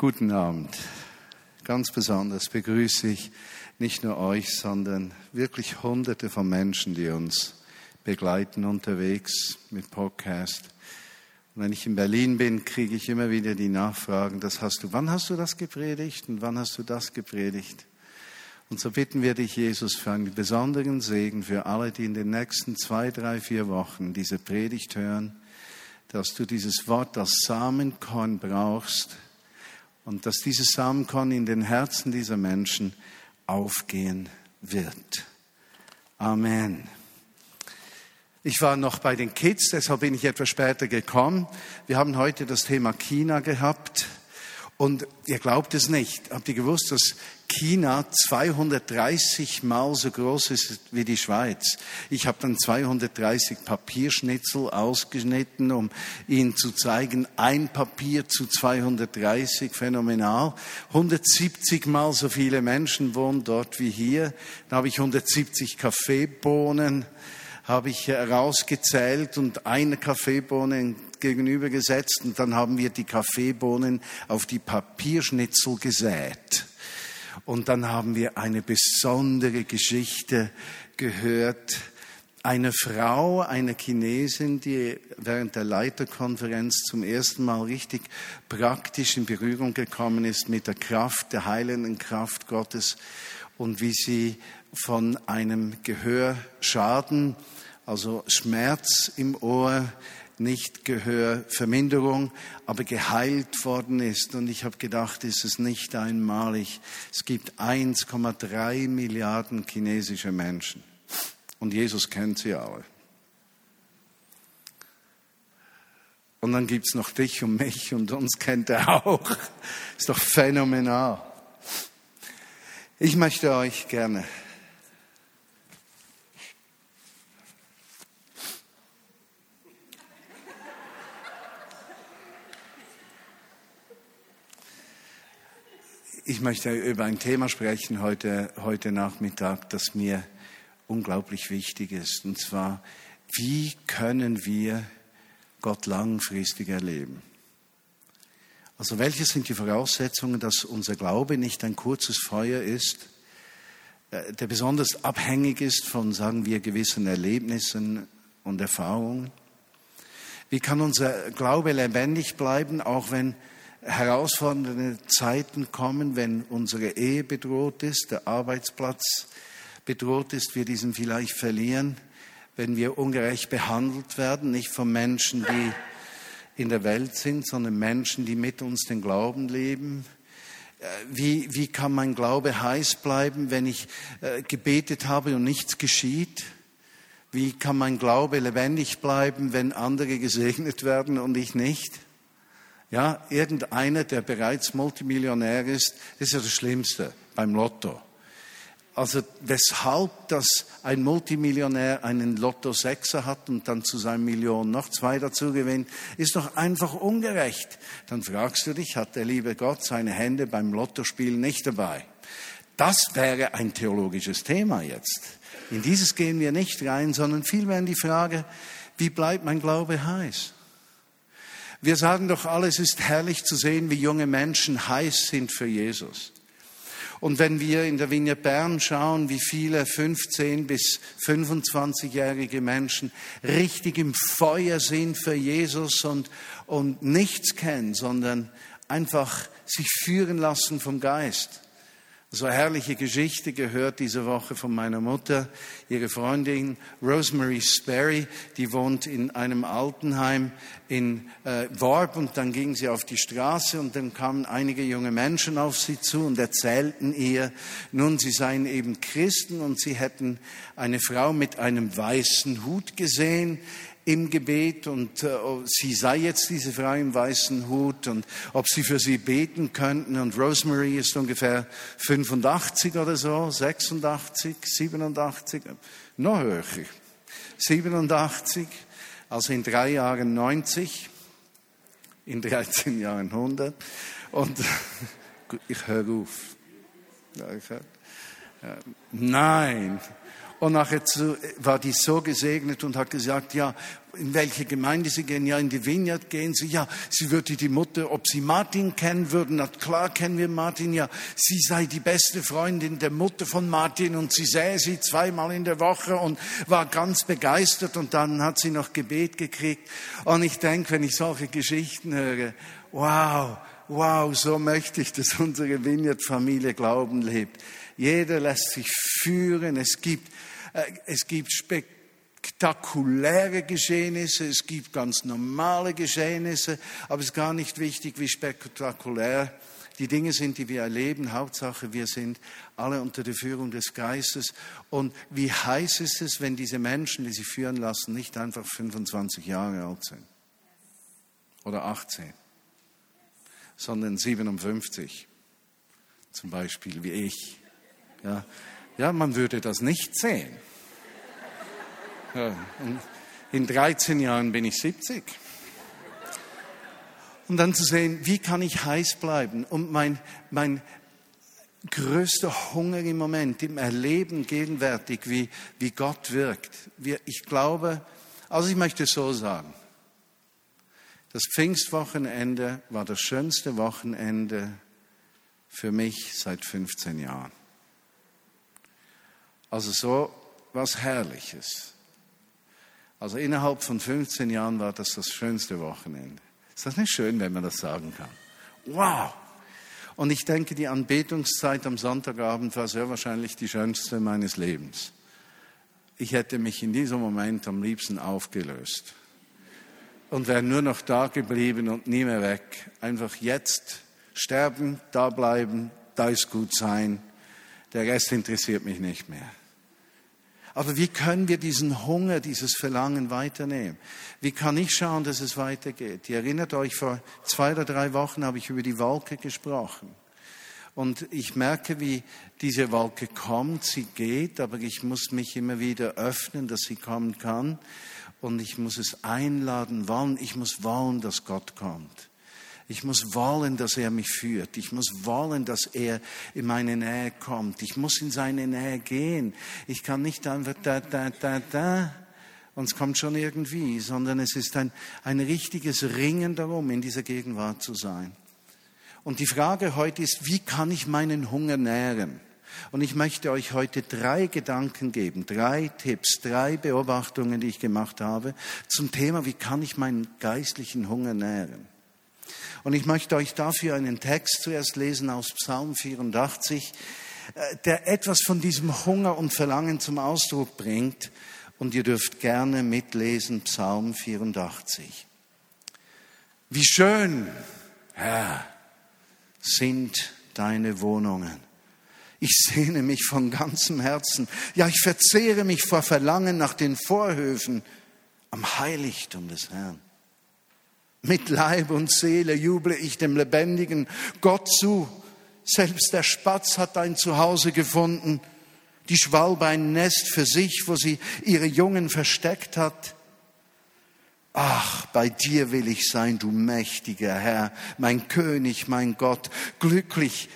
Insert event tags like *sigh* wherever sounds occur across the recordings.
Guten Abend. Ganz besonders begrüße ich nicht nur euch, sondern wirklich Hunderte von Menschen, die uns begleiten unterwegs mit Podcast. Und wenn ich in Berlin bin, kriege ich immer wieder die Nachfragen, das hast du, wann hast du das gepredigt und wann hast du das gepredigt? Und so bitten wir dich, Jesus, für einen besonderen Segen für alle, die in den nächsten zwei, drei, vier Wochen diese Predigt hören, dass du dieses Wort als Samenkorn brauchst, und dass dieses Samenkorn in den Herzen dieser Menschen aufgehen wird. Amen. Ich war noch bei den Kids, deshalb bin ich etwas später gekommen. Wir haben heute das Thema China gehabt. Und ihr glaubt es nicht. Habt ihr gewusst, dass China 230 Mal so groß ist wie die Schweiz? Ich habe dann 230 Papierschnitzel ausgeschnitten, um Ihnen zu zeigen, ein Papier zu 230, phänomenal. 170 Mal so viele Menschen wohnen dort wie hier. Da habe ich 170 Kaffeebohnen habe ich herausgezählt und eine Kaffeebohne gegenübergesetzt und dann haben wir die Kaffeebohnen auf die Papierschnitzel gesät. Und dann haben wir eine besondere Geschichte gehört. Eine Frau, eine Chinesin, die während der Leiterkonferenz zum ersten Mal richtig praktisch in Berührung gekommen ist mit der Kraft, der heilenden Kraft Gottes und wie sie von einem Gehörschaden also Schmerz im Ohr, nicht Gehörverminderung, aber geheilt worden ist. Und ich habe gedacht, ist es nicht einmalig. Es gibt 1,3 Milliarden chinesische Menschen. Und Jesus kennt sie alle. Und dann gibt es noch dich und mich und uns kennt er auch. Ist doch phänomenal. Ich möchte euch gerne Ich möchte über ein Thema sprechen heute, heute Nachmittag, das mir unglaublich wichtig ist. Und zwar, wie können wir Gott langfristig erleben? Also welche sind die Voraussetzungen, dass unser Glaube nicht ein kurzes Feuer ist, äh, der besonders abhängig ist von, sagen wir, gewissen Erlebnissen und Erfahrungen? Wie kann unser Glaube lebendig bleiben, auch wenn herausfordernde Zeiten kommen, wenn unsere Ehe bedroht ist, der Arbeitsplatz bedroht ist, wir diesen vielleicht verlieren, wenn wir ungerecht behandelt werden, nicht von Menschen, die in der Welt sind, sondern Menschen, die mit uns den Glauben leben. Äh, wie, wie kann mein Glaube heiß bleiben, wenn ich äh, gebetet habe und nichts geschieht? Wie kann mein Glaube lebendig bleiben, wenn andere gesegnet werden und ich nicht? Ja, irgendeiner, der bereits Multimillionär ist, ist ja das Schlimmste beim Lotto. Also weshalb, dass ein Multimillionär einen Lotto Sechser hat und dann zu seinem Million noch zwei dazu gewinnt, ist doch einfach ungerecht. Dann fragst du dich, hat der liebe Gott seine Hände beim Lottospiel nicht dabei? Das wäre ein theologisches Thema jetzt. In dieses gehen wir nicht rein, sondern vielmehr in die Frage, wie bleibt mein Glaube heiß? Wir sagen doch alle, es ist herrlich zu sehen, wie junge Menschen heiß sind für Jesus. Und wenn wir in der Vigne Bern schauen, wie viele 15 bis 25-jährige Menschen richtig im Feuer sind für Jesus und, und nichts kennen, sondern einfach sich führen lassen vom Geist so herrliche Geschichte gehört diese Woche von meiner Mutter. Ihre Freundin Rosemary Sperry, die wohnt in einem Altenheim in äh, Worb und dann ging sie auf die Straße und dann kamen einige junge Menschen auf sie zu und erzählten ihr, nun, sie seien eben Christen und sie hätten eine Frau mit einem weißen Hut gesehen im Gebet und äh, sie sei jetzt diese Frau im weißen Hut und ob sie für sie beten könnten. Und Rosemary ist ungefähr 85 oder so, 86, 87, noch höher, 87, also in drei Jahren 90, in 13 Jahren 100. Und *laughs* ich höre auf. Ja, ich hör, ja, nein. Und nachher war die so gesegnet und hat gesagt, ja, in welche Gemeinde sie gehen, ja, in die Vineyard gehen sie, ja, sie würde die Mutter, ob sie Martin kennen würden, na klar kennen wir Martin, ja, sie sei die beste Freundin der Mutter von Martin und sie sähe sie zweimal in der Woche und war ganz begeistert. Und dann hat sie noch Gebet gekriegt. Und ich denke, wenn ich solche Geschichten höre, wow, wow, so möchte ich, dass unsere Vineyard-Familie Glauben lebt. Jeder lässt sich führen, es gibt, äh, es gibt spektakuläre Geschehnisse, es gibt ganz normale Geschehnisse, aber es ist gar nicht wichtig, wie spektakulär die Dinge sind, die wir erleben. Hauptsache, wir sind alle unter der Führung des Geistes. Und wie heiß ist es, wenn diese Menschen, die sich führen lassen, nicht einfach 25 Jahre alt sind oder 18, sondern 57 zum Beispiel, wie ich. Ja, ja man würde das nicht sehen. In 13 Jahren bin ich 70. Und dann zu sehen, wie kann ich heiß bleiben? Und mein, mein größter Hunger im Moment, im Erleben gegenwärtig, wie, wie Gott wirkt. Ich glaube, also ich möchte es so sagen. Das Pfingstwochenende war das schönste Wochenende für mich seit 15 Jahren. Also so was Herrliches. Also innerhalb von 15 Jahren war das das schönste Wochenende. Ist das nicht schön, wenn man das sagen kann? Wow! Und ich denke, die Anbetungszeit am Sonntagabend war sehr wahrscheinlich die schönste meines Lebens. Ich hätte mich in diesem Moment am liebsten aufgelöst und wäre nur noch da geblieben und nie mehr weg. Einfach jetzt sterben, da bleiben, da ist gut sein. Der Rest interessiert mich nicht mehr. Aber wie können wir diesen Hunger, dieses Verlangen weiternehmen? Wie kann ich schauen, dass es weitergeht? Ihr erinnert euch, vor zwei oder drei Wochen habe ich über die Wolke gesprochen. Und ich merke, wie diese Wolke kommt, sie geht, aber ich muss mich immer wieder öffnen, dass sie kommen kann. Und ich muss es einladen wollen. Ich muss wollen, dass Gott kommt. Ich muss wollen, dass er mich führt. Ich muss wollen, dass er in meine Nähe kommt. Ich muss in seine Nähe gehen. Ich kann nicht einfach da, da, da, da und es kommt schon irgendwie, sondern es ist ein, ein richtiges Ringen darum, in dieser Gegenwart zu sein. Und die Frage heute ist, wie kann ich meinen Hunger nähren? Und ich möchte euch heute drei Gedanken geben, drei Tipps, drei Beobachtungen, die ich gemacht habe zum Thema, wie kann ich meinen geistlichen Hunger nähren? Und ich möchte euch dafür einen Text zuerst lesen aus Psalm 84, äh, der etwas von diesem Hunger und Verlangen zum Ausdruck bringt. Und ihr dürft gerne mitlesen Psalm 84. Wie schön, Herr, sind deine Wohnungen. Ich sehne mich von ganzem Herzen. Ja, ich verzehre mich vor Verlangen nach den Vorhöfen am Heiligtum des Herrn. Mit Leib und Seele juble ich dem lebendigen Gott zu. Selbst der Spatz hat ein Zuhause gefunden, die Schwalbe ein Nest für sich, wo sie ihre Jungen versteckt hat. Ach, bei dir will ich sein, du mächtiger Herr, mein König, mein Gott. Glücklich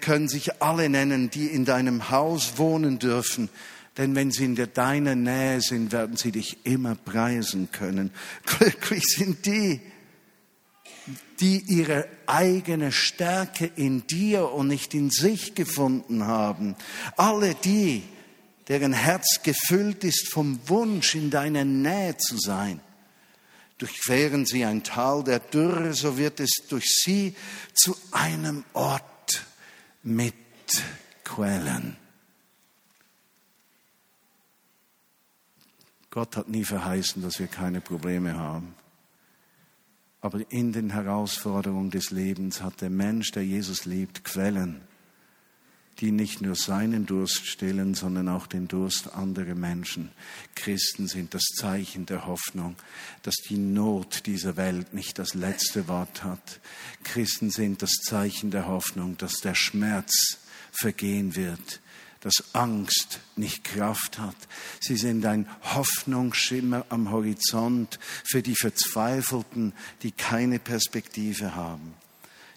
können sich alle nennen, die in deinem Haus wohnen dürfen. Denn wenn sie in deiner Nähe sind, werden sie dich immer preisen können. *laughs* Glücklich sind die, die ihre eigene Stärke in dir und nicht in sich gefunden haben. Alle die, deren Herz gefüllt ist vom Wunsch, in deiner Nähe zu sein. Durchqueren sie ein Tal der Dürre, so wird es durch sie zu einem Ort mit Quellen. Gott hat nie verheißen, dass wir keine Probleme haben. Aber in den Herausforderungen des Lebens hat der Mensch, der Jesus liebt, Quellen, die nicht nur seinen Durst stillen, sondern auch den Durst anderer Menschen. Christen sind das Zeichen der Hoffnung, dass die Not dieser Welt nicht das letzte Wort hat. Christen sind das Zeichen der Hoffnung, dass der Schmerz vergehen wird, dass Angst nicht Kraft hat. Sie sind ein Hoffnungsschimmer am Horizont für die Verzweifelten, die keine Perspektive haben.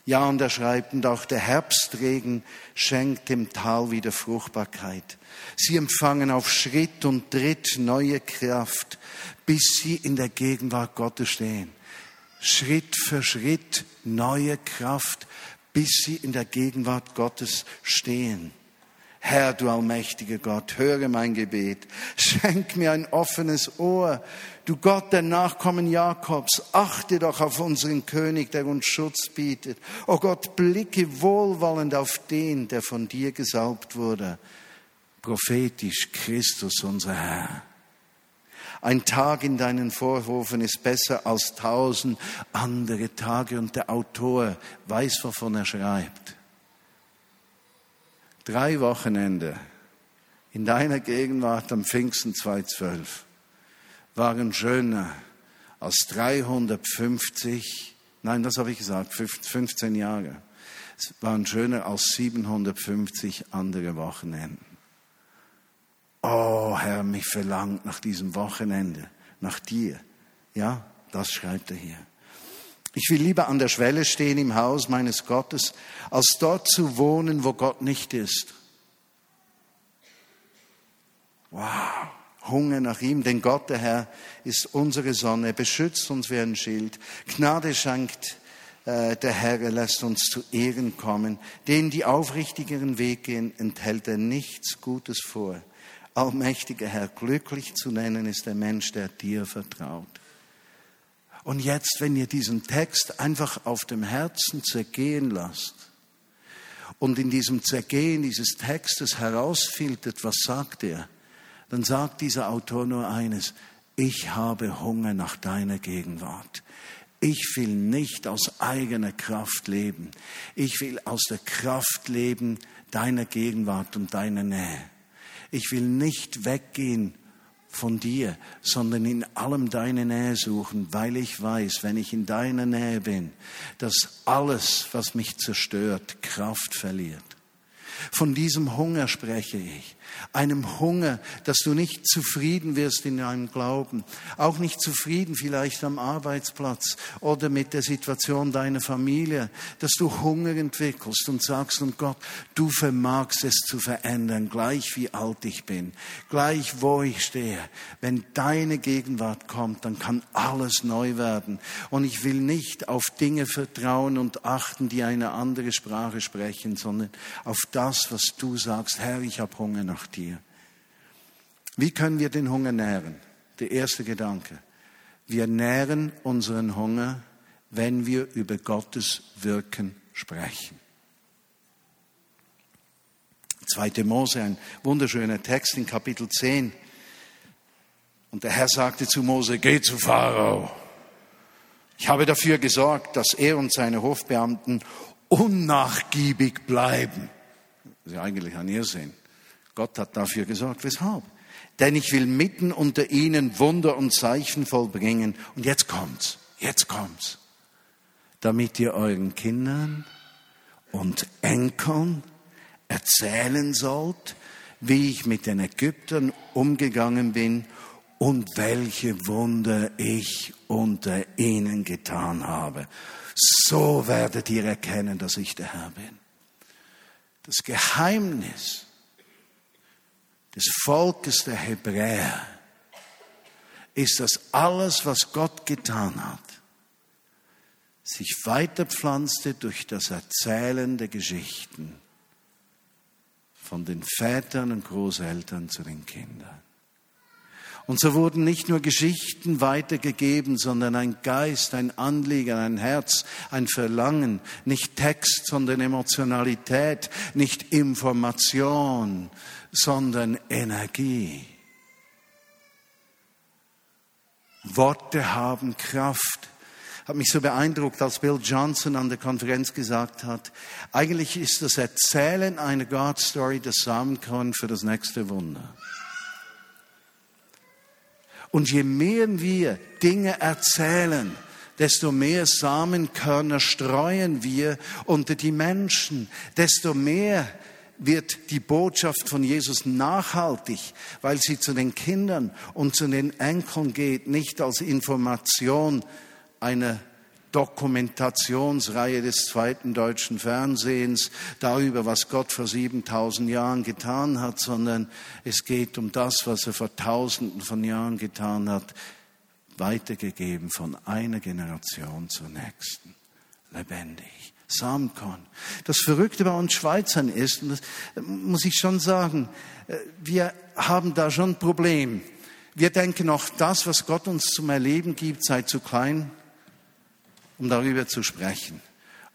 Ja, und er schreibt, und auch der Herbstregen schenkt dem Tal wieder Fruchtbarkeit. Sie empfangen auf Schritt und Tritt neue Kraft, bis sie in der Gegenwart Gottes stehen. Schritt für Schritt neue Kraft, bis sie in der Gegenwart Gottes stehen. Herr, du allmächtiger Gott, höre mein Gebet. Schenk mir ein offenes Ohr. Du Gott der Nachkommen Jakobs, achte doch auf unseren König, der uns Schutz bietet. O oh Gott, blicke wohlwollend auf den, der von dir gesalbt wurde. Prophetisch Christus, unser Herr. Ein Tag in deinen Vorhofen ist besser als tausend andere Tage und der Autor weiß, wovon er schreibt. Drei Wochenende in deiner Gegenwart am Pfingsten 2012 waren schöner als 350, nein, das habe ich gesagt, 15 Jahre. Waren schöner als 750 andere Wochenenden. Oh Herr, mich verlangt nach diesem Wochenende, nach dir. Ja, das schreibt er hier. Ich will lieber an der Schwelle stehen im Haus meines Gottes, als dort zu wohnen, wo Gott nicht ist. Wow, Hunger nach ihm, denn Gott, der Herr, ist unsere Sonne, beschützt uns wie ein Schild. Gnade schenkt äh, der Herr, er lässt uns zu Ehren kommen. Denen, die aufrichtigeren Weg gehen, enthält er nichts Gutes vor. Allmächtiger Herr, glücklich zu nennen ist der Mensch, der dir vertraut. Und jetzt, wenn ihr diesen Text einfach auf dem Herzen zergehen lasst und in diesem Zergehen dieses Textes herausfiltert, was sagt er, dann sagt dieser Autor nur eines, ich habe Hunger nach deiner Gegenwart. Ich will nicht aus eigener Kraft leben. Ich will aus der Kraft leben deiner Gegenwart und deiner Nähe. Ich will nicht weggehen von dir, sondern in allem deine Nähe suchen, weil ich weiß, wenn ich in deiner Nähe bin, dass alles, was mich zerstört, Kraft verliert. Von diesem Hunger spreche ich einem Hunger, dass du nicht zufrieden wirst in deinem Glauben, auch nicht zufrieden vielleicht am Arbeitsplatz oder mit der Situation deiner Familie, dass du Hunger entwickelst und sagst, und Gott, du vermagst es zu verändern, gleich wie alt ich bin, gleich wo ich stehe. Wenn deine Gegenwart kommt, dann kann alles neu werden. Und ich will nicht auf Dinge vertrauen und achten, die eine andere Sprache sprechen, sondern auf das, was du sagst, Herr, ich habe Hunger nach dir. Wie können wir den Hunger nähren? Der erste Gedanke. Wir nähren unseren Hunger, wenn wir über Gottes Wirken sprechen. 2. Mose, ein wunderschöner Text in Kapitel 10. Und der Herr sagte zu Mose, geh zu Pharao. Ich habe dafür gesorgt, dass er und seine Hofbeamten unnachgiebig bleiben. Das ist ja eigentlich ein Irrsinn. Gott hat dafür gesorgt. Weshalb? Denn ich will mitten unter ihnen Wunder und Zeichen vollbringen. Und jetzt kommt's. Jetzt kommt's. Damit ihr euren Kindern und Enkeln erzählen sollt, wie ich mit den Ägyptern umgegangen bin und welche Wunder ich unter ihnen getan habe. So werdet ihr erkennen, dass ich der Herr bin. Das Geheimnis des Volkes der Hebräer ist, dass alles, was Gott getan hat, sich weiterpflanzte durch das Erzählen der Geschichten von den Vätern und Großeltern zu den Kindern. Und so wurden nicht nur Geschichten weitergegeben, sondern ein Geist, ein Anliegen, ein Herz, ein Verlangen, nicht Text, sondern Emotionalität, nicht Information, sondern Energie. Worte haben Kraft. Hat mich so beeindruckt, als Bill Johnson an der Konferenz gesagt hat, eigentlich ist das Erzählen einer God Story das Samenkorn für das nächste Wunder. Und je mehr wir Dinge erzählen, desto mehr Samenkörner streuen wir unter die Menschen, desto mehr wird die Botschaft von Jesus nachhaltig, weil sie zu den Kindern und zu den Enkeln geht, nicht als Information einer Dokumentationsreihe des zweiten deutschen Fernsehens darüber, was Gott vor 7000 Jahren getan hat, sondern es geht um das, was er vor tausenden von Jahren getan hat, weitergegeben von einer Generation zur nächsten. Lebendig. Samenkorn. Das Verrückte bei uns Schweizern ist, und das muss ich schon sagen, äh, wir haben da schon ein Problem. Wir denken auch, das, was Gott uns zum Erleben gibt, sei zu klein, um darüber zu sprechen.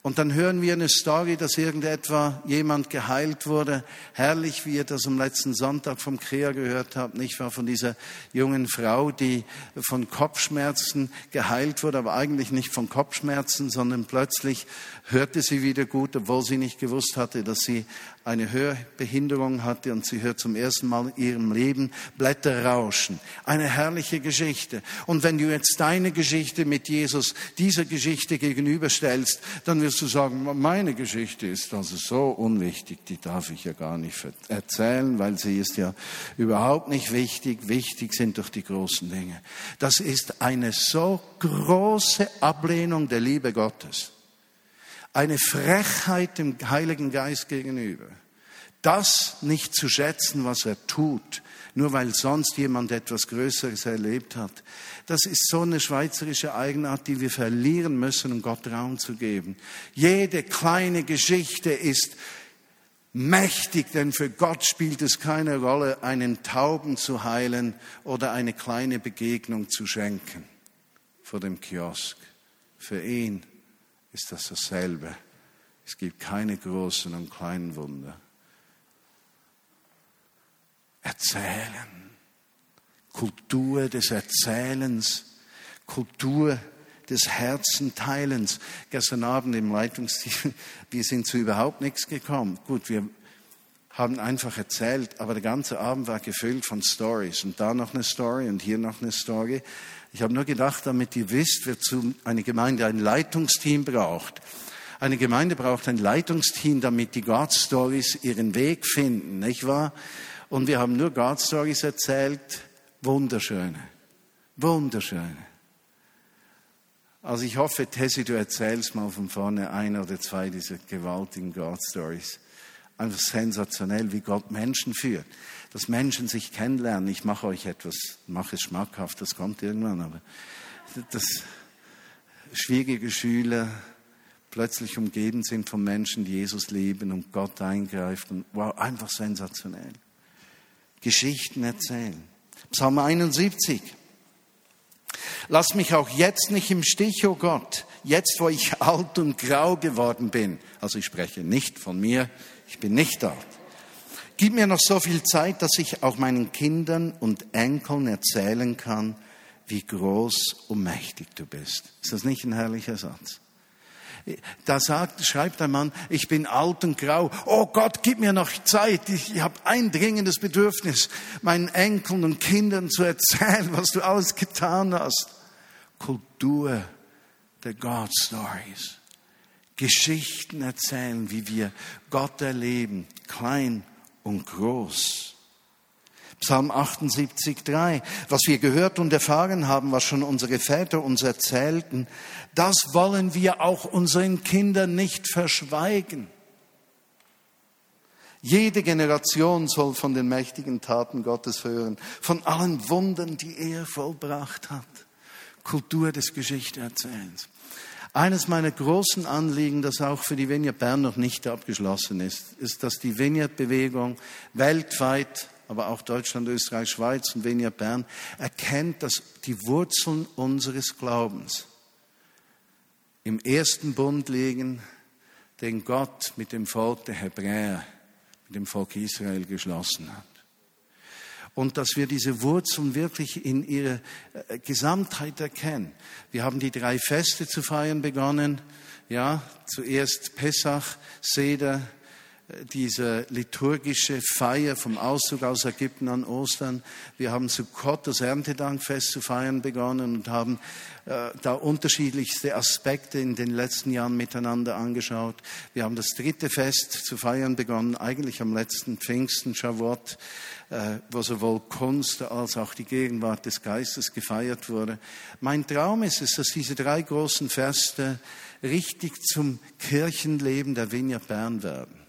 Und dann hören wir eine Story, dass irgendetwa jemand geheilt wurde. Herrlich, wie ihr das am letzten Sonntag vom Krea gehört habt, nicht wahr? Von dieser jungen Frau, die von Kopfschmerzen geheilt wurde, aber eigentlich nicht von Kopfschmerzen, sondern plötzlich hörte sie wieder gut, obwohl sie nicht gewusst hatte, dass sie eine Hörbehinderung hatte und sie hört zum ersten Mal in ihrem Leben Blätter rauschen. Eine herrliche Geschichte. Und wenn du jetzt deine Geschichte mit Jesus dieser Geschichte gegenüberstellst, dann wirst du sagen, meine Geschichte ist also so unwichtig, die darf ich ja gar nicht erzählen, weil sie ist ja überhaupt nicht wichtig. Wichtig sind doch die großen Dinge. Das ist eine so große Ablehnung der Liebe Gottes eine Frechheit dem Heiligen Geist gegenüber. Das nicht zu schätzen, was er tut, nur weil sonst jemand etwas Größeres erlebt hat. Das ist so eine schweizerische Eigenart, die wir verlieren müssen, um Gott Raum zu geben. Jede kleine Geschichte ist mächtig, denn für Gott spielt es keine Rolle, einen Tauben zu heilen oder eine kleine Begegnung zu schenken vor dem Kiosk. Für ihn ist das dasselbe. Es gibt keine großen und kleinen Wunder. Erzählen. Kultur des Erzählens. Kultur des Herzenteilens. Gestern Abend im Leitungsteam, *laughs* wir sind zu überhaupt nichts gekommen. Gut, wir haben einfach erzählt, aber der ganze Abend war gefüllt von Stories und da noch eine Story und hier noch eine Story. Ich habe nur gedacht, damit ihr wisst, wozu eine Gemeinde ein Leitungsteam braucht. Eine Gemeinde braucht ein Leitungsteam, damit die God Stories ihren Weg finden, nicht wahr? Und wir haben nur God Stories erzählt, wunderschöne, wunderschöne. Also ich hoffe, Tessie, du erzählst mal von vorne ein oder zwei dieser gewaltigen God Stories. Einfach sensationell, wie Gott Menschen führt dass Menschen sich kennenlernen. Ich mache euch etwas, mache es schmackhaft, das kommt irgendwann, aber dass schwierige Schüler plötzlich umgeben sind von Menschen, die Jesus lieben und Gott eingreift und wow, einfach sensationell. Geschichten erzählen. Psalm 71. Lass mich auch jetzt nicht im Stich, o oh Gott, jetzt wo ich *laughs* alt und grau geworden bin. Also ich spreche nicht von mir, ich bin nicht alt. Gib mir noch so viel Zeit, dass ich auch meinen Kindern und Enkeln erzählen kann, wie groß und mächtig du bist. Ist das nicht ein herrlicher Satz? Da sagt, schreibt ein Mann, ich bin alt und grau. Oh Gott, gib mir noch Zeit. Ich, ich habe ein dringendes Bedürfnis, meinen Enkeln und Kindern zu erzählen, was du alles getan hast. Kultur der God Stories. Geschichten erzählen, wie wir Gott erleben, klein und groß. Psalm 78, 3. Was wir gehört und erfahren haben, was schon unsere Väter uns erzählten, das wollen wir auch unseren Kindern nicht verschweigen. Jede Generation soll von den mächtigen Taten Gottes hören, von allen Wundern, die er vollbracht hat. Kultur des Geschichteerzählens. Eines meiner großen Anliegen, das auch für die Vineyard Bern noch nicht abgeschlossen ist, ist, dass die Vineyard-Bewegung weltweit, aber auch Deutschland, Österreich, Schweiz und Vineyard Bern erkennt, dass die Wurzeln unseres Glaubens im ersten Bund liegen, den Gott mit dem Volk der Hebräer, mit dem Volk Israel geschlossen hat und dass wir diese Wurzeln wirklich in ihrer äh, Gesamtheit erkennen. Wir haben die drei Feste zu feiern begonnen. Ja, zuerst Pessach, Seder, diese liturgische Feier vom Auszug aus Ägypten an Ostern. Wir haben Sukkot, das Erntedankfest, zu feiern begonnen und haben äh, da unterschiedlichste Aspekte in den letzten Jahren miteinander angeschaut. Wir haben das dritte Fest zu feiern begonnen, eigentlich am letzten Pfingsten, Shavuot, äh, wo sowohl Kunst als auch die Gegenwart des Geistes gefeiert wurde. Mein Traum ist es, dass diese drei großen Feste richtig zum Kirchenleben der Vineyard Bern werden.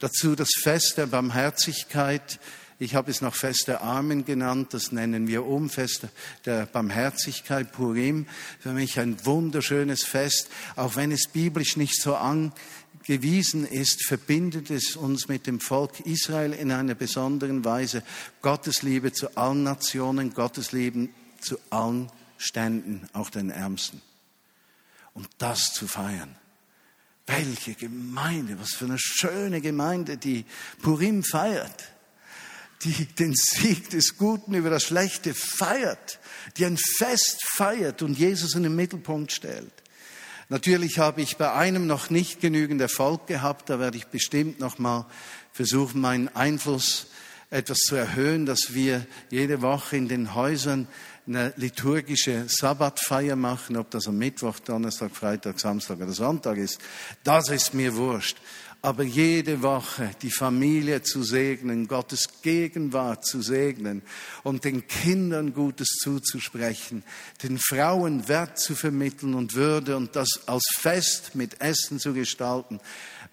Dazu das Fest der Barmherzigkeit. Ich habe es noch Fest der Armen genannt, das nennen wir um, Fest der Barmherzigkeit, Purim. Für mich ein wunderschönes Fest, auch wenn es biblisch nicht so angewiesen ist, verbindet es uns mit dem Volk Israel in einer besonderen Weise. Gottes Liebe zu allen Nationen, Gottes Liebe zu allen Ständen, auch den Ärmsten. Und das zu feiern welche Gemeinde, was für eine schöne Gemeinde, die Purim feiert, die den Sieg des Guten über das Schlechte feiert, die ein Fest feiert und Jesus in den Mittelpunkt stellt. Natürlich habe ich bei einem noch nicht genügend Erfolg gehabt, da werde ich bestimmt noch mal versuchen, meinen Einfluss etwas zu erhöhen, dass wir jede Woche in den Häusern eine liturgische Sabbatfeier machen, ob das am Mittwoch, Donnerstag, Freitag, Samstag oder Sonntag ist, das ist mir wurscht. Aber jede Woche die Familie zu segnen, Gottes Gegenwart zu segnen und den Kindern Gutes zuzusprechen, den Frauen Wert zu vermitteln und Würde und das als Fest mit Essen zu gestalten.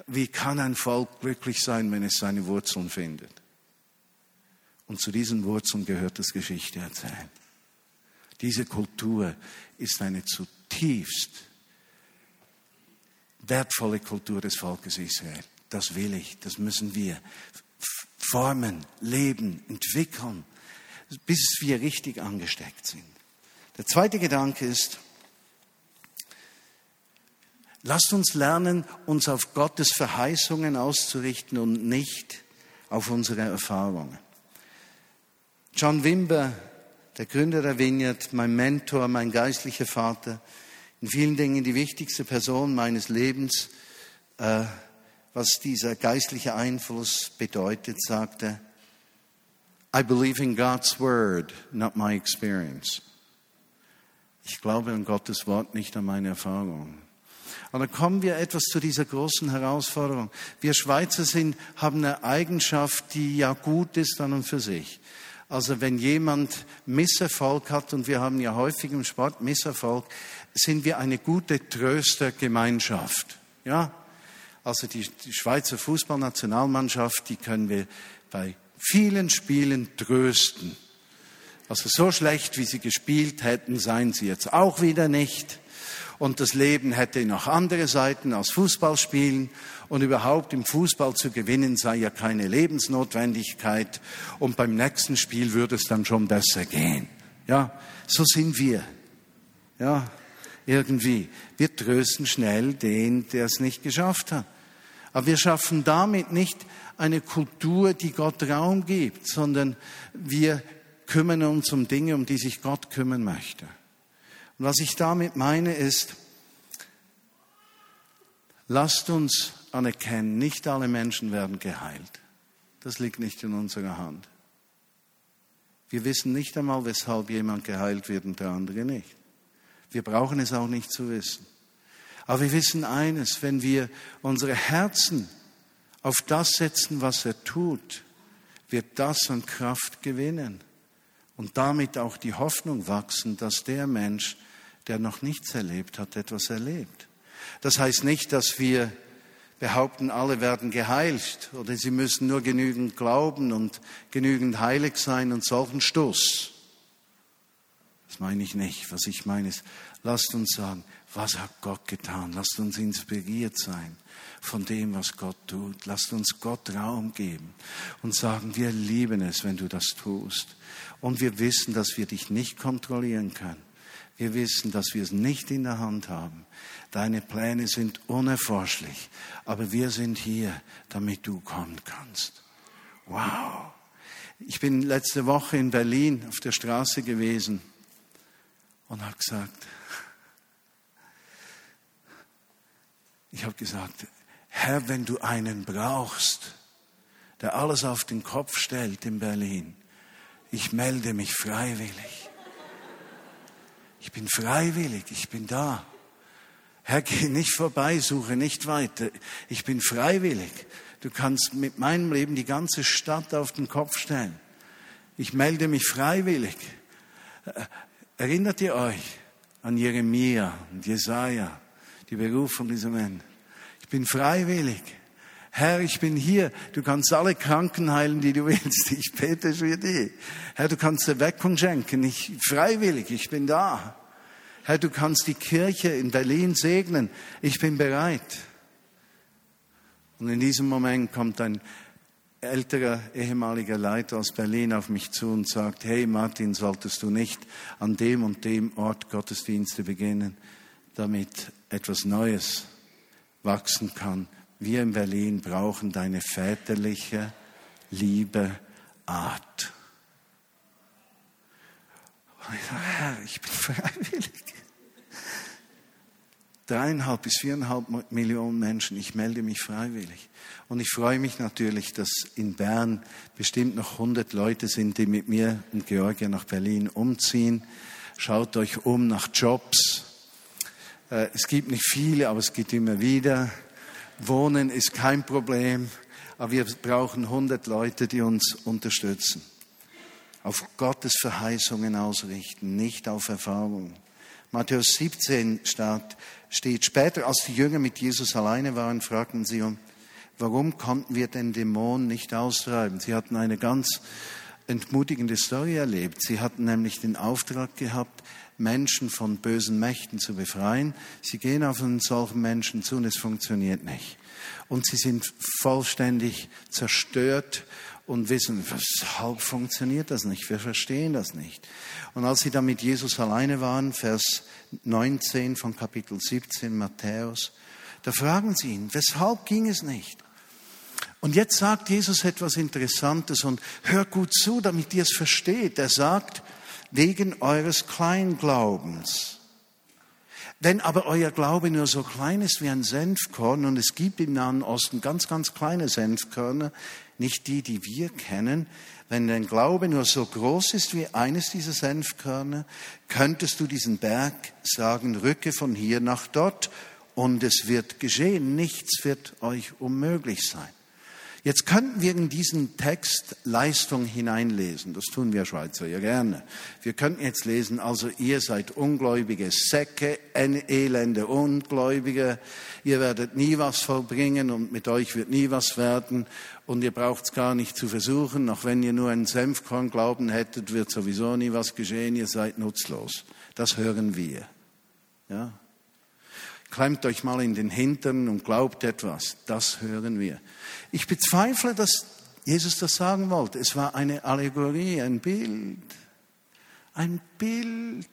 Wie kann ein Volk glücklich sein, wenn es seine Wurzeln findet? Und zu diesen Wurzeln gehört das Geschichte erzählen. Diese Kultur ist eine zutiefst wertvolle Kultur des Volkes Israel. Das will ich, das müssen wir formen, leben, entwickeln, bis wir richtig angesteckt sind. Der zweite Gedanke ist, lasst uns lernen, uns auf Gottes Verheißungen auszurichten und nicht auf unsere Erfahrungen. John Wimber der Gründer der Vineyard, mein Mentor, mein geistlicher Vater, in vielen Dingen die wichtigste Person meines Lebens, äh, was dieser geistliche Einfluss bedeutet, sagte, I believe in God's word, not my experience. Ich glaube an Gottes Wort, nicht an meine Erfahrungen. Und dann kommen wir etwas zu dieser großen Herausforderung. Wir Schweizer sind, haben eine Eigenschaft, die ja gut ist an und für sich. Also wenn jemand Misserfolg hat, und wir haben ja häufig im Sport Misserfolg, sind wir eine gute Tröstergemeinschaft. Ja? Also die, die Schweizer Fußballnationalmannschaft, die können wir bei vielen Spielen trösten. Also so schlecht, wie sie gespielt hätten, seien sie jetzt auch wieder nicht und das Leben hätte noch andere Seiten als Fußballspielen und überhaupt im Fußball zu gewinnen sei ja keine Lebensnotwendigkeit und beim nächsten Spiel würde es dann schon besser gehen. Ja, so sind wir. Ja, irgendwie. Wir trösten schnell den, der es nicht geschafft hat. Aber wir schaffen damit nicht eine Kultur, die Gott Raum gibt, sondern wir kümmern uns um Dinge, um die sich Gott kümmern möchte. Und was ich damit meine ist, lasst uns anerkennen, nicht alle Menschen werden geheilt. Das liegt nicht in unserer Hand. Wir wissen nicht einmal, weshalb jemand geheilt wird und der andere nicht. Wir brauchen es auch nicht zu wissen. Aber wir wissen eines, wenn wir unsere Herzen auf das setzen, was er tut, wird das an Kraft gewinnen und damit auch die Hoffnung wachsen, dass der Mensch der noch nichts erlebt hat, etwas erlebt. Das heißt nicht, dass wir behaupten, alle werden geheilt oder sie müssen nur genügend glauben und genügend heilig sein und solchen Stoß. Das meine ich nicht. Was ich meine ist, lasst uns sagen, was hat Gott getan? Lasst uns inspiriert sein von dem, was Gott tut. Lasst uns Gott Raum geben und sagen, wir lieben es, wenn du das tust. Und wir wissen, dass wir dich nicht kontrollieren können. Wir wissen, dass wir es nicht in der Hand haben. Deine Pläne sind unerforschlich, aber wir sind hier, damit du kommen kannst. Wow. Ich bin letzte Woche in Berlin auf der Straße gewesen und habe gesagt, ich habe gesagt, Herr, wenn du einen brauchst, der alles auf den Kopf stellt in Berlin, ich melde mich freiwillig. Ich bin freiwillig, ich bin da. Herr, geh nicht vorbei, suche nicht weiter. Ich bin freiwillig. Du kannst mit meinem Leben die ganze Stadt auf den Kopf stellen. Ich melde mich freiwillig. Erinnert ihr euch an Jeremia und Jesaja, die Berufung dieser Männer? Ich bin freiwillig. Herr, ich bin hier. Du kannst alle Kranken heilen, die du willst. *laughs* Ich bete für dich. Herr, du kannst Erweckung schenken. Ich, freiwillig, ich bin da. Herr, du kannst die Kirche in Berlin segnen. Ich bin bereit. Und in diesem Moment kommt ein älterer ehemaliger Leiter aus Berlin auf mich zu und sagt, hey Martin, solltest du nicht an dem und dem Ort Gottesdienste beginnen, damit etwas Neues wachsen kann wir in Berlin brauchen deine väterliche, liebe Art. Und ich sage, Herr, ich bin freiwillig. Dreieinhalb bis viereinhalb Millionen Menschen, ich melde mich freiwillig. Und ich freue mich natürlich, dass in Bern bestimmt noch 100 Leute sind, die mit mir und Georgia nach Berlin umziehen. Schaut euch um nach Jobs. Äh, es gibt nicht viele, aber es gibt immer wieder. Wohnen ist kein Problem, aber wir brauchen 100 Leute, die uns unterstützen. Auf Gottes Verheißungen ausrichten, nicht auf Erfahrung. Matthäus 17 steht, später, als die Jünger mit Jesus alleine waren, fragten sie, warum konnten wir den Dämon nicht austreiben? Sie hatten eine ganz entmutigende Story erlebt. Sie hatten nämlich den Auftrag gehabt, Menschen von bösen Mächten zu befreien. Sie gehen auf einen solchen Menschen zu und es funktioniert nicht. Und sie sind vollständig zerstört und wissen, weshalb funktioniert das nicht? Wir verstehen das nicht. Und als sie dann mit Jesus alleine waren, Vers 19 von Kapitel 17 Matthäus, da fragen sie ihn, weshalb ging es nicht? Und jetzt sagt Jesus etwas Interessantes und hört gut zu, damit ihr es versteht. Er sagt, wegen eures Kleinglaubens. Wenn aber euer Glaube nur so klein ist wie ein Senfkorn, und es gibt im Nahen Osten ganz, ganz kleine Senfkörner, nicht die, die wir kennen, wenn dein Glaube nur so groß ist wie eines dieser Senfkörner, könntest du diesen Berg sagen, rücke von hier nach dort, und es wird geschehen, nichts wird euch unmöglich sein. Jetzt könnten wir in diesen Text Leistung hineinlesen. Das tun wir Schweizer ja gerne. Wir könnten jetzt lesen, also ihr seid ungläubige Säcke, elende Ungläubige. Ihr werdet nie was vollbringen und mit euch wird nie was werden. Und ihr braucht es gar nicht zu versuchen. Auch wenn ihr nur einen Senfkorn glauben hättet, wird sowieso nie was geschehen. Ihr seid nutzlos. Das hören wir. Ja? Klemmt euch mal in den Hintern und glaubt etwas. Das hören wir. Ich bezweifle, dass Jesus das sagen wollte. Es war eine Allegorie, ein Bild. Ein Bild.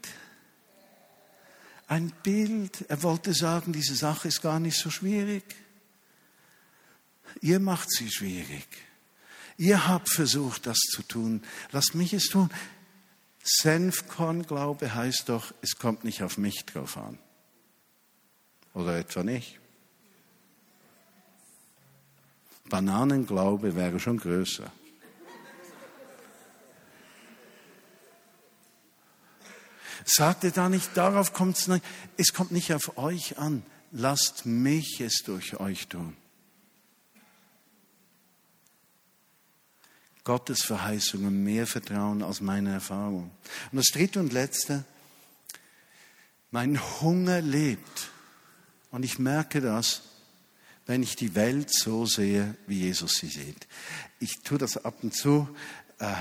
Ein Bild. Er wollte sagen, diese Sache ist gar nicht so schwierig. Ihr macht sie schwierig. Ihr habt versucht, das zu tun. Lasst mich es tun. Senfkornglaube heißt doch, es kommt nicht auf mich drauf an. Oder etwa nicht? Bananenglaube wäre schon größer. Sagte da nicht, darauf kommt es nicht, es kommt nicht auf euch an, lasst mich es durch euch tun. Gottes Verheißungen mehr Vertrauen als meine Erfahrung. Und das dritte und letzte, mein Hunger lebt und ich merke das, wenn ich die Welt so sehe, wie Jesus sie sieht. Ich tue das ab und zu. Äh,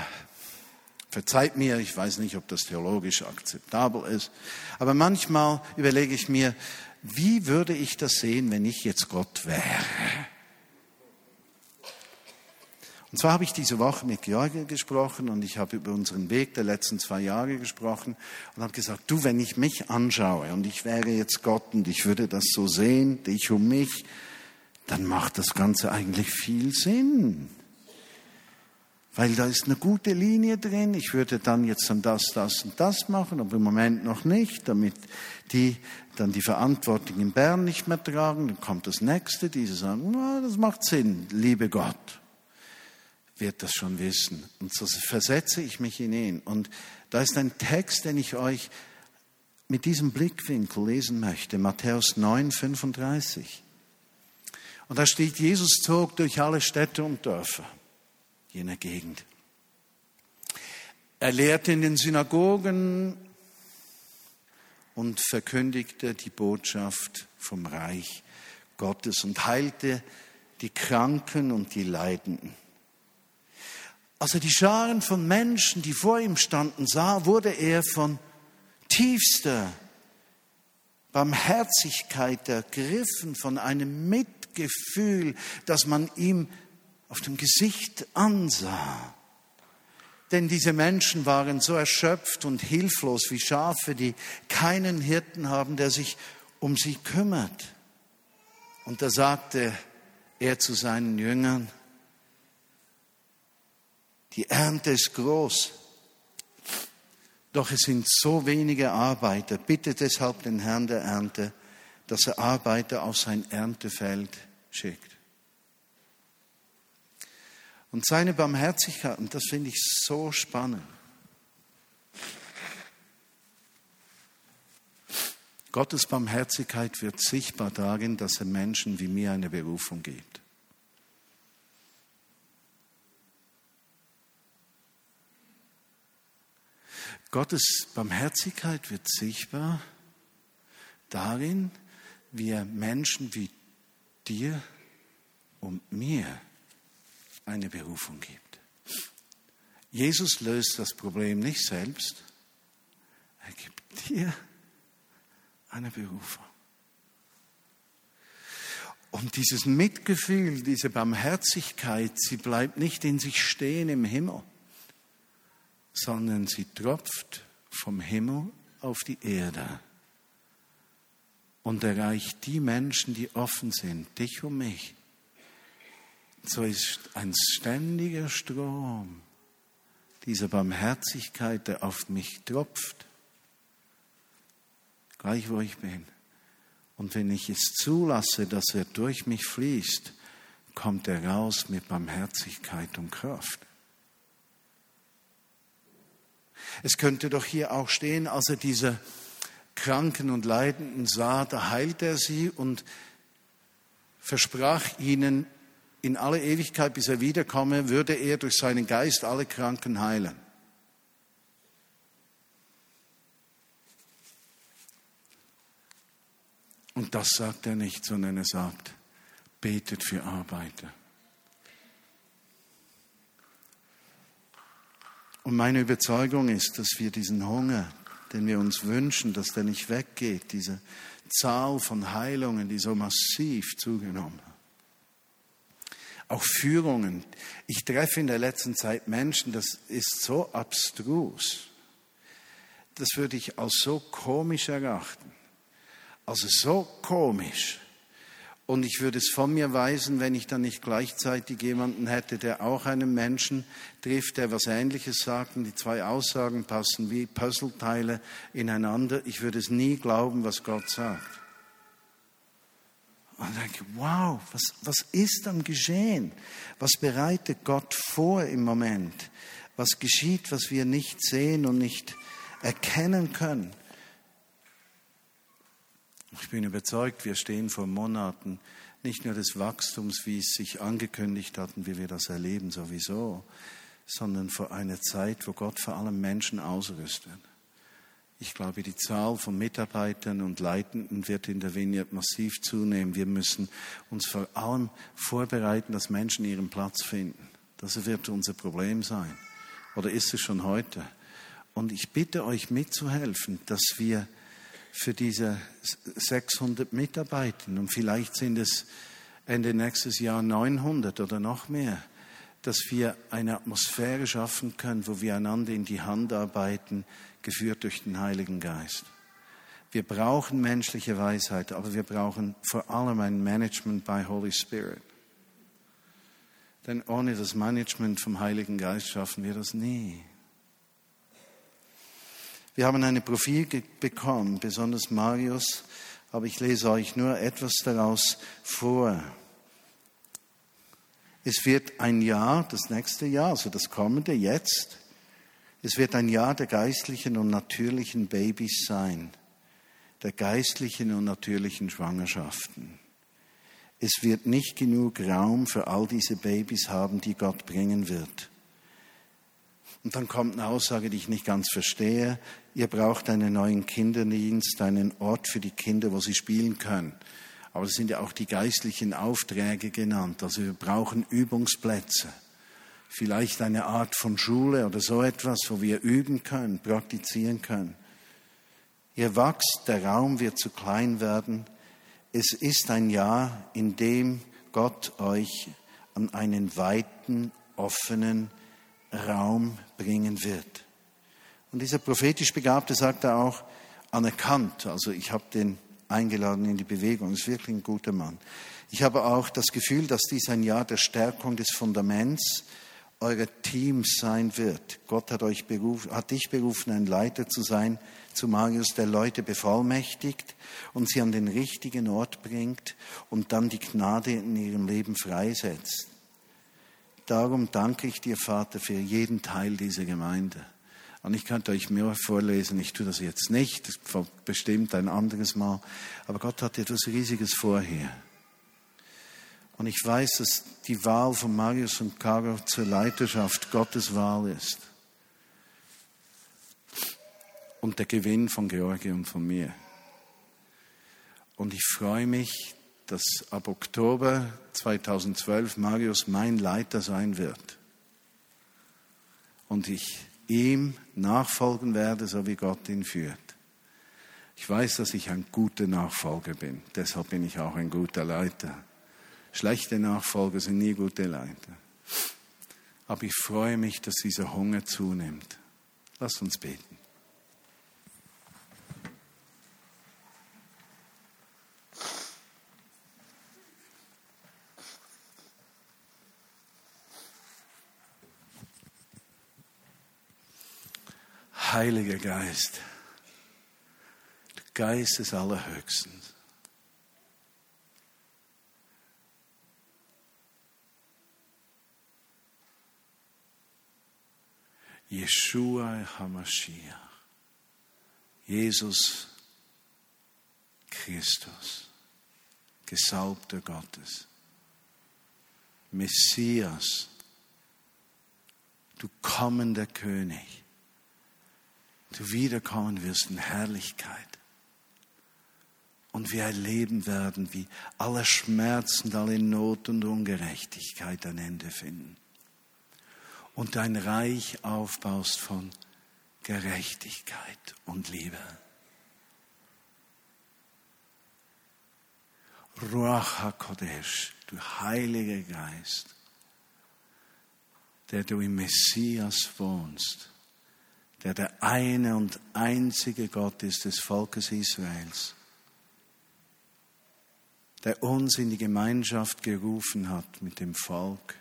verzeiht mir, ich weiß nicht, ob das theologisch akzeptabel ist, aber manchmal überlege ich mir, wie würde ich das sehen, wenn ich jetzt Gott wäre? Und zwar habe ich diese Woche mit George gesprochen und ich habe über unseren Weg der letzten zwei Jahre gesprochen und habe gesagt, du, wenn ich mich anschaue und ich wäre jetzt Gott und ich würde das so sehen, dich um mich, dann macht das Ganze eigentlich viel Sinn. weil da ist eine gute Linie drin. Ich würde dann jetzt dann das, das und das machen, aber im Moment noch nicht, damit die dann die Verantwortung in Bern nicht mehr tragen. Dann kommt das nächste, diese sagen, na, das macht Sinn, liebe Gott wird das schon wissen. Und so versetze ich mich in ihn. Und da ist ein Text, den ich euch mit diesem Blickwinkel lesen möchte. Matthäus 9, 35. Und da steht, Jesus zog durch alle Städte und Dörfer jener Gegend. Er lehrte in den Synagogen und verkündigte die Botschaft vom Reich Gottes und heilte die Kranken und die Leidenden. Als er die Scharen von Menschen, die vor ihm standen, sah, wurde er von tiefster Barmherzigkeit ergriffen, von einem Mitgefühl, das man ihm auf dem Gesicht ansah. Denn diese Menschen waren so erschöpft und hilflos wie Schafe, die keinen Hirten haben, der sich um sie kümmert. Und da sagte er zu seinen Jüngern, die Ernte ist groß, doch es sind so wenige Arbeiter. Bitte deshalb den Herrn der Ernte, dass er Arbeiter auf sein Erntefeld schickt. Und seine Barmherzigkeit, und das finde ich so spannend. Gottes Barmherzigkeit wird sichtbar darin, dass er Menschen wie mir eine Berufung gibt. Gottes Barmherzigkeit wird sichtbar darin, wie er Menschen wie dir und mir eine Berufung gibt. Jesus löst das Problem nicht selbst, er gibt dir eine Berufung. Und dieses Mitgefühl, diese Barmherzigkeit, sie bleibt nicht in sich stehen im Himmel sondern sie tropft vom Himmel auf die Erde und erreicht die Menschen, die offen sind, dich und mich. So ist ein ständiger Strom dieser Barmherzigkeit, der auf mich tropft, gleich wo ich bin. Und wenn ich es zulasse, dass er durch mich fließt, kommt er raus mit Barmherzigkeit und Kraft. Es könnte doch hier auch stehen, als er diese Kranken und Leidenden sah, da heilte er sie und versprach ihnen, in alle Ewigkeit, bis er wiederkomme, würde er durch seinen Geist alle Kranken heilen. Und das sagt er nicht, sondern er sagt, betet für Arbeiter. Und meine Überzeugung ist, dass wir diesen Hunger, den wir uns wünschen, dass der nicht weggeht, diese Zahl von Heilungen, die so massiv zugenommen hat. Auch Führungen. Ich treffe in der letzten Zeit Menschen, das ist so abstrus. Das würde ich als so komisch erachten. Also so komisch. Und ich würde es von mir weisen, wenn ich dann nicht gleichzeitig jemanden hätte, der auch einen Menschen trifft, der was Ähnliches sagt und die zwei Aussagen passen wie Puzzleteile ineinander. Ich würde es nie glauben, was Gott sagt. Und denke, wow, was, was ist dann geschehen? Was bereitet Gott vor im Moment? Was geschieht, was wir nicht sehen und nicht erkennen können? Ich bin überzeugt, wir stehen vor Monaten nicht nur des Wachstums, wie es sich angekündigt hat und wie wir das erleben sowieso, sondern vor einer Zeit, wo Gott vor allem Menschen ausrüstet. Ich glaube, die Zahl von Mitarbeitern und Leitenden wird in der Vineyard massiv zunehmen. Wir müssen uns vor allem vorbereiten, dass Menschen ihren Platz finden. Das wird unser Problem sein. Oder ist es schon heute? Und ich bitte euch mitzuhelfen, dass wir für diese 600 Mitarbeiter und vielleicht sind es Ende nächstes Jahr 900 oder noch mehr, dass wir eine Atmosphäre schaffen können, wo wir einander in die Hand arbeiten, geführt durch den Heiligen Geist. Wir brauchen menschliche Weisheit, aber wir brauchen vor allem ein Management by Holy Spirit. Denn ohne das Management vom Heiligen Geist schaffen wir das nie. Wir haben eine Profil bekommen, besonders Marius, aber ich lese euch nur etwas daraus vor. Es wird ein Jahr, das nächste Jahr, also das kommende jetzt, es wird ein Jahr der geistlichen und natürlichen Babys sein, der geistlichen und natürlichen Schwangerschaften. Es wird nicht genug Raum für all diese Babys haben, die Gott bringen wird. Und dann kommt eine Aussage, die ich nicht ganz verstehe. Ihr braucht einen neuen Kinderdienst, einen Ort für die Kinder, wo sie spielen können. Aber es sind ja auch die geistlichen Aufträge genannt. Also wir brauchen Übungsplätze vielleicht eine Art von Schule oder so etwas, wo wir üben können, praktizieren können. Ihr wachst, der Raum wird zu klein werden. Es ist ein Jahr, in dem Gott euch an einen weiten, offenen Raum bringen wird. Und dieser prophetisch Begabte sagt er auch, anerkannt, also ich habe den eingeladen in die Bewegung, ist wirklich ein guter Mann. Ich habe auch das Gefühl, dass dies ein Jahr der Stärkung des Fundaments euer Team sein wird. Gott hat, euch berufen, hat dich berufen, ein Leiter zu sein, zu Marius, der Leute bevollmächtigt und sie an den richtigen Ort bringt und dann die Gnade in ihrem Leben freisetzt. Darum danke ich dir, Vater, für jeden Teil dieser Gemeinde. Und ich könnte euch mehr vorlesen, ich tue das jetzt nicht, das bestimmt ein anderes Mal, aber Gott hat etwas Riesiges vorher. Und ich weiß, dass die Wahl von Marius und Caro zur Leiterschaft Gottes Wahl ist. Und der Gewinn von Georgie und von mir. Und ich freue mich, dass ab Oktober 2012 Marius mein Leiter sein wird. Und ich ihm nachfolgen werde, so wie Gott ihn führt. Ich weiß, dass ich ein guter Nachfolger bin. Deshalb bin ich auch ein guter Leiter. Schlechte Nachfolger sind nie gute Leiter. Aber ich freue mich, dass dieser Hunger zunimmt. Lass uns beten. Heiliger Geist, Geist des Allerhöchsten. Yeshua HaMashiach. Jesus Christus, Gesalbter Gottes, Messias, du kommender König, du wiederkommen wirst in Herrlichkeit. Und wir erleben werden, wie alle Schmerzen, alle Not und Ungerechtigkeit ein Ende finden und dein Reich aufbaust von Gerechtigkeit und Liebe. Ruach HaKodesh, du Heiliger Geist, der du im Messias wohnst, der der eine und einzige Gott ist des Volkes Israels, der uns in die Gemeinschaft gerufen hat mit dem Volk,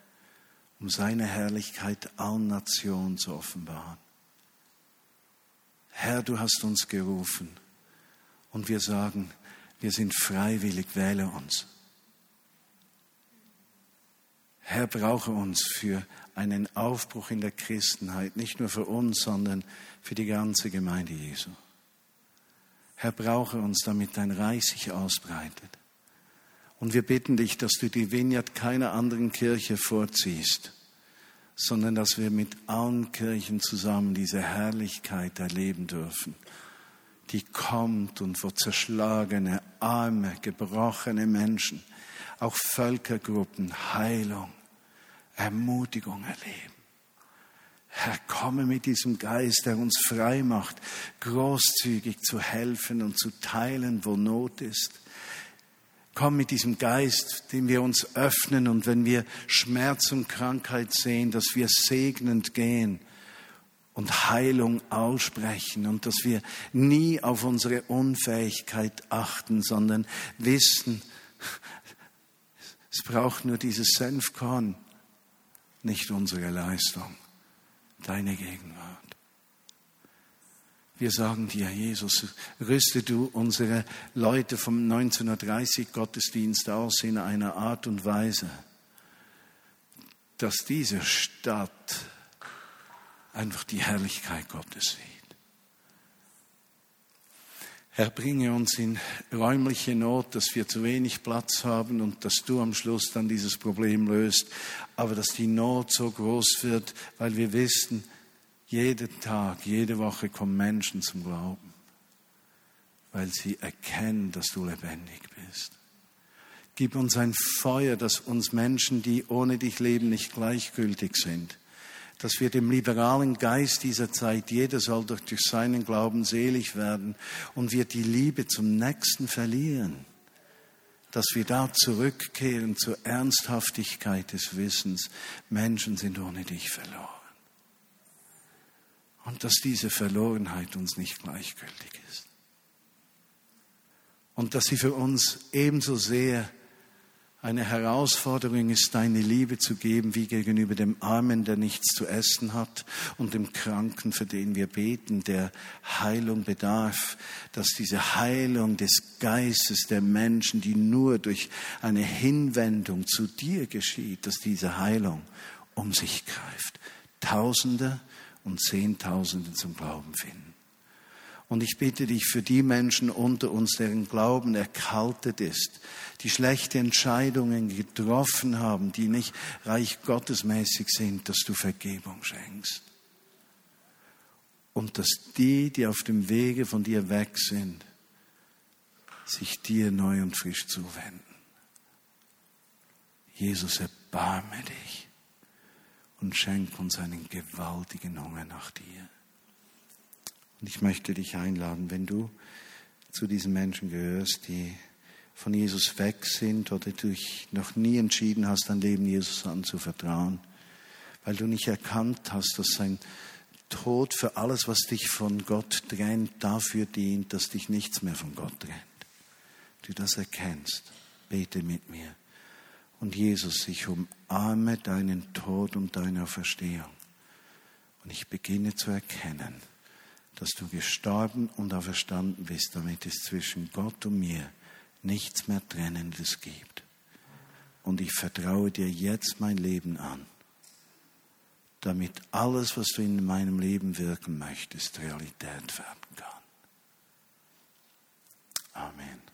um seine Herrlichkeit allen Nationen zu offenbaren. Herr, du hast uns gerufen und wir sagen, wir sind freiwillig, wähle uns. Herr, brauche uns für einen Aufbruch in der Christenheit, nicht nur für uns, sondern für die ganze Gemeinde Jesu. Herr, brauche uns, damit dein Reich sich ausbreitet. Und wir bitten dich, dass du die Vineyard keiner anderen Kirche vorziehst, sondern dass wir mit allen Kirchen zusammen diese Herrlichkeit erleben dürfen, die kommt und wo zerschlagene, arme, gebrochene Menschen, auch Völkergruppen Heilung, Ermutigung erleben. Herr, komme mit diesem Geist, der uns frei macht, großzügig zu helfen und zu teilen, wo Not ist Komm mit diesem Geist, dem wir uns öffnen und wenn wir Schmerz und Krankheit sehen, dass wir segnend gehen und Heilung aussprechen und dass wir nie auf unsere Unfähigkeit achten, sondern wissen, es braucht nur dieses Senfkorn nicht unsere Leistung, deine Gegenwart. Wir sagen dir, Jesus, rüste du unsere Leute vom 1930 Gottesdienst aus in einer Art und Weise, dass diese Stadt einfach die Herrlichkeit Gottes sieht. Herr, bringe uns in räumliche Not, dass wir zu wenig Platz haben und dass du am Schluss dann dieses Problem löst, aber dass die Not so groß wird, weil wir wissen, jeden Tag, jede Woche kommen Menschen zum Glauben, weil sie erkennen, dass du lebendig bist. Gib uns ein Feuer, dass uns Menschen, die ohne dich leben, nicht gleichgültig sind dass wir dem liberalen Geist dieser Zeit, jeder soll durch, durch seinen Glauben selig werden und wir die Liebe zum Nächsten verlieren, dass wir da zurückkehren zur Ernsthaftigkeit des Wissens, Menschen sind ohne dich verloren. Und dass diese Verlorenheit uns nicht gleichgültig ist. Und dass sie für uns ebenso sehr eine Herausforderung ist, deine Liebe zu geben, wie gegenüber dem Armen, der nichts zu essen hat, und dem Kranken, für den wir beten, der Heilung bedarf, dass diese Heilung des Geistes der Menschen, die nur durch eine Hinwendung zu dir geschieht, dass diese Heilung um sich greift. Tausende und Zehntausende zum Glauben finden. Und ich bitte dich für die Menschen unter uns, deren Glauben erkaltet ist, die schlechte Entscheidungen getroffen haben, die nicht reich gottesmäßig sind, dass du Vergebung schenkst. Und dass die, die auf dem Wege von dir weg sind, sich dir neu und frisch zuwenden. Jesus, erbarme dich und schenk uns einen gewaltigen Hunger nach dir. Und ich möchte dich einladen, wenn du zu diesen Menschen gehörst, die von Jesus weg sind oder du dich noch nie entschieden hast, dein Leben Jesus anzuvertrauen, weil du nicht erkannt hast, dass sein Tod für alles, was dich von Gott trennt, dafür dient, dass dich nichts mehr von Gott trennt. Du das erkennst, bete mit mir. Und Jesus, ich umarme deinen Tod und deine Auferstehung. Und ich beginne zu erkennen, dass du gestorben und auferstanden bist, damit es zwischen Gott und mir nichts mehr Trennendes gibt. Und ich vertraue dir jetzt mein Leben an, damit alles, was du in meinem Leben wirken möchtest, Realität werden kann. Amen.